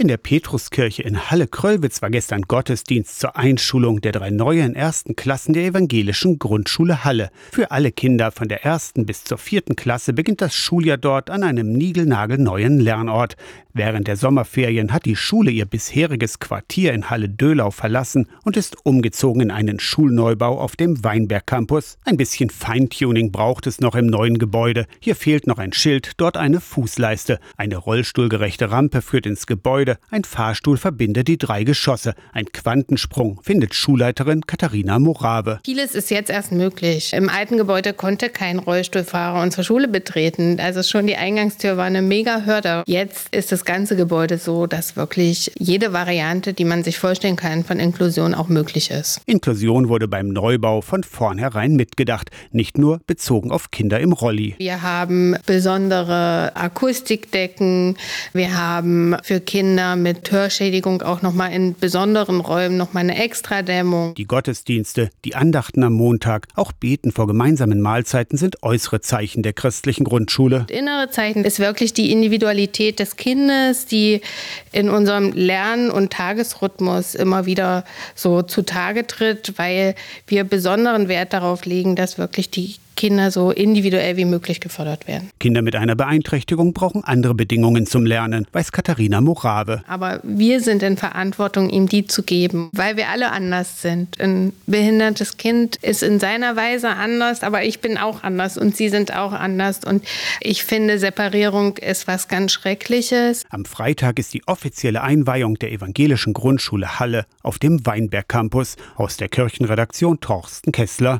In der Petruskirche in Halle-Kröllwitz war gestern Gottesdienst zur Einschulung der drei neuen ersten Klassen der evangelischen Grundschule Halle. Für alle Kinder von der ersten bis zur vierten Klasse beginnt das Schuljahr dort an einem niegelnagelneuen Lernort. Während der Sommerferien hat die Schule ihr bisheriges Quartier in Halle-Dölau verlassen und ist umgezogen in einen Schulneubau auf dem Weinberg Campus. Ein bisschen Feintuning braucht es noch im neuen Gebäude. Hier fehlt noch ein Schild, dort eine Fußleiste. Eine rollstuhlgerechte Rampe führt ins Gebäude Gebäude. Ein Fahrstuhl verbindet die drei Geschosse. Ein Quantensprung, findet Schulleiterin Katharina Morave. Vieles ist jetzt erst möglich. Im alten Gebäude konnte kein Rollstuhlfahrer unsere Schule betreten. Also schon die Eingangstür war eine mega Hürde. Jetzt ist das ganze Gebäude so, dass wirklich jede Variante, die man sich vorstellen kann, von Inklusion auch möglich ist. Inklusion wurde beim Neubau von vornherein mitgedacht, nicht nur bezogen auf Kinder im Rolli. Wir haben besondere Akustikdecken, wir haben für Kinder Kinder mit Hörschädigung auch nochmal in besonderen Räumen nochmal eine Extradämmung. Die Gottesdienste, die Andachten am Montag, auch Beten vor gemeinsamen Mahlzeiten sind äußere Zeichen der christlichen Grundschule. Das innere Zeichen ist wirklich die Individualität des Kindes, die in unserem Lern- und Tagesrhythmus immer wieder so zutage tritt, weil wir besonderen Wert darauf legen, dass wirklich die Kinder so individuell wie möglich gefördert werden. Kinder mit einer Beeinträchtigung brauchen andere Bedingungen zum Lernen, weiß Katharina Morave. Aber wir sind in Verantwortung, ihm die zu geben, weil wir alle anders sind. Ein behindertes Kind ist in seiner Weise anders, aber ich bin auch anders und sie sind auch anders. Und ich finde, Separierung ist was ganz Schreckliches. Am Freitag ist die offizielle Einweihung der evangelischen Grundschule Halle auf dem Weinberg Campus aus der Kirchenredaktion Torsten Kessler.